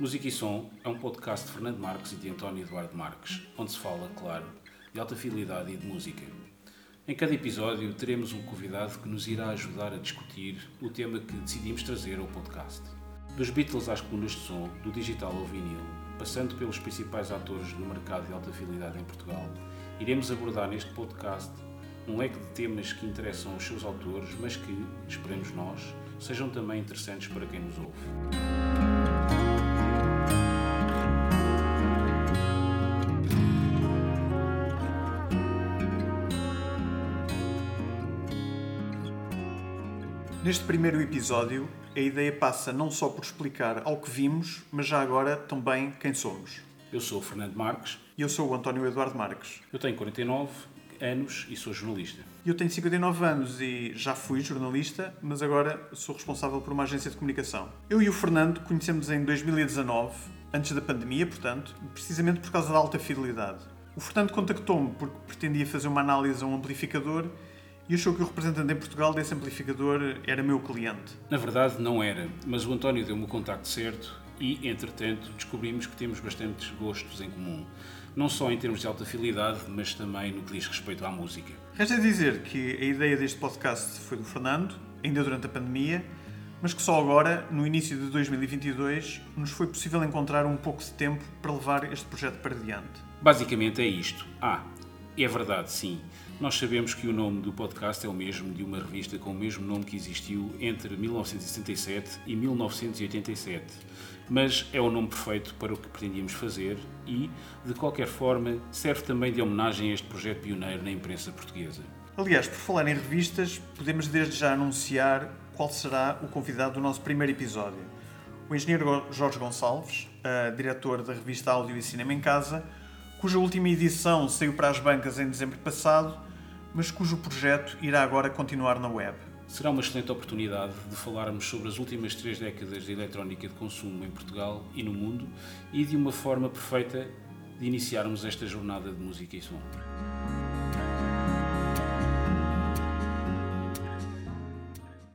Música e Som é um podcast de Fernando Marques e de António Eduardo Marques, onde se fala, claro, de alta fidelidade e de música. Em cada episódio teremos um convidado que nos irá ajudar a discutir o tema que decidimos trazer ao podcast. Dos Beatles às colunas de som, do digital ao vinil, passando pelos principais atores do mercado de alta fidelidade em Portugal, iremos abordar neste podcast um leque de temas que interessam os seus autores, mas que, esperemos nós, sejam também interessantes para quem nos ouve. Neste primeiro episódio, a ideia passa não só por explicar ao que vimos, mas já agora também quem somos. Eu sou o Fernando Marques, E eu sou o António Eduardo Marques. eu tenho 49 anos e sou jornalista. Eu tenho 59 anos e já fui jornalista, mas agora sou responsável por uma agência de comunicação. Eu e o Fernando conhecemos em 2019, antes da pandemia, portanto, precisamente por causa da alta fidelidade. O Fernando contactou-me porque pretendia fazer uma análise a um amplificador e achou que o representante em Portugal desse amplificador era meu cliente. Na verdade, não era, mas o António deu-me o contacto certo e, entretanto, descobrimos que temos bastantes gostos em comum. Não só em termos de alta fidelidade, mas também no que diz respeito à música. Resta dizer que a ideia deste podcast foi do Fernando, ainda durante a pandemia, mas que só agora, no início de 2022, nos foi possível encontrar um pouco de tempo para levar este projeto para diante. Basicamente é isto. Ah, é verdade, sim. Nós sabemos que o nome do podcast é o mesmo de uma revista com o mesmo nome que existiu entre 1967 e 1987. Mas é o nome perfeito para o que pretendíamos fazer e, de qualquer forma, serve também de homenagem a este projeto pioneiro na imprensa portuguesa. Aliás, por falar em revistas, podemos desde já anunciar qual será o convidado do nosso primeiro episódio. O engenheiro Jorge Gonçalves, uh, diretor da revista Áudio e Cinema em Casa, cuja última edição saiu para as bancas em dezembro passado, mas cujo projeto irá agora continuar na web. Será uma excelente oportunidade de falarmos sobre as últimas três décadas de eletrónica de consumo em Portugal e no mundo e de uma forma perfeita de iniciarmos esta jornada de música e som.